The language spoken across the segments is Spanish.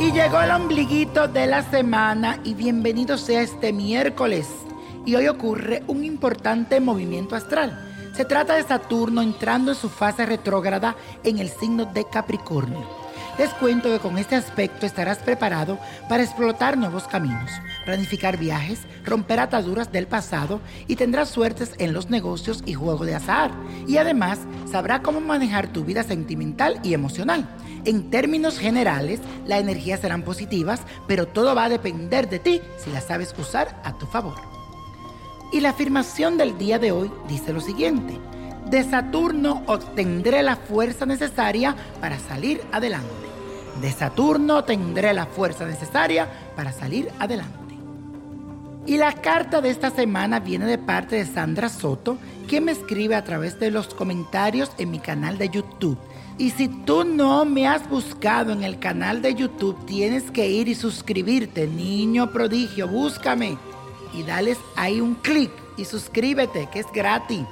Llegó el ombliguito de la semana y bienvenido sea este miércoles. Y hoy ocurre un importante movimiento astral. Se trata de Saturno entrando en su fase retrógrada en el signo de Capricornio. Les cuento que con este aspecto estarás preparado para explotar nuevos caminos, planificar viajes, romper ataduras del pasado y tendrás suertes en los negocios y juego de azar. Y además sabrá cómo manejar tu vida sentimental y emocional. En términos generales, las energías serán positivas, pero todo va a depender de ti si las sabes usar a tu favor. Y la afirmación del día de hoy dice lo siguiente. De Saturno obtendré la fuerza necesaria para salir adelante. De Saturno tendré la fuerza necesaria para salir adelante. Y la carta de esta semana viene de parte de Sandra Soto, que me escribe a través de los comentarios en mi canal de YouTube. Y si tú no me has buscado en el canal de YouTube, tienes que ir y suscribirte, niño prodigio, búscame y dales ahí un clic y suscríbete, que es gratis.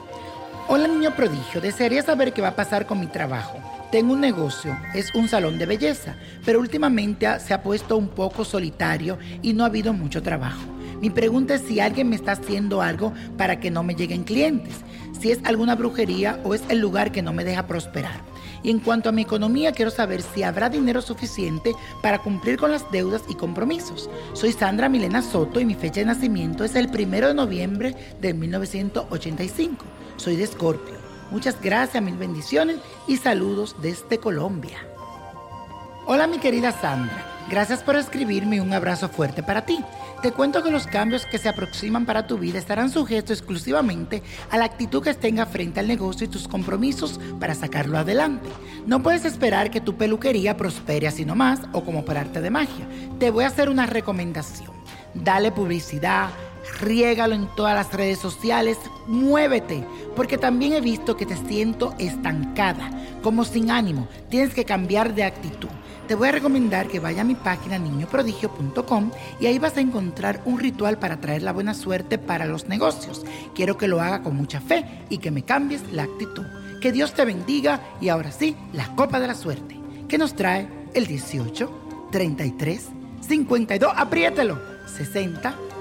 Hola niño prodigio, desearía saber qué va a pasar con mi trabajo. Tengo un negocio, es un salón de belleza, pero últimamente se ha puesto un poco solitario y no ha habido mucho trabajo. Mi pregunta es si alguien me está haciendo algo para que no me lleguen clientes, si es alguna brujería o es el lugar que no me deja prosperar. Y en cuanto a mi economía, quiero saber si habrá dinero suficiente para cumplir con las deudas y compromisos. Soy Sandra Milena Soto y mi fecha de nacimiento es el primero de noviembre de 1985. Soy de Escorpio. Muchas gracias, mil bendiciones y saludos desde Colombia. Hola mi querida Sandra, gracias por escribirme un abrazo fuerte para ti. Te cuento que los cambios que se aproximan para tu vida estarán sujetos exclusivamente a la actitud que tenga frente al negocio y tus compromisos para sacarlo adelante. No puedes esperar que tu peluquería prospere así nomás o como por arte de magia. Te voy a hacer una recomendación. Dale publicidad, riégalo en todas las redes sociales, muévete, porque también he visto que te siento estancada, como sin ánimo. Tienes que cambiar de actitud te voy a recomendar que vaya a mi página niñoprodigio.com y ahí vas a encontrar un ritual para traer la buena suerte para los negocios. Quiero que lo haga con mucha fe y que me cambies la actitud. Que Dios te bendiga y ahora sí, la copa de la suerte, que nos trae el 18, 33, 52, apriételo, 60,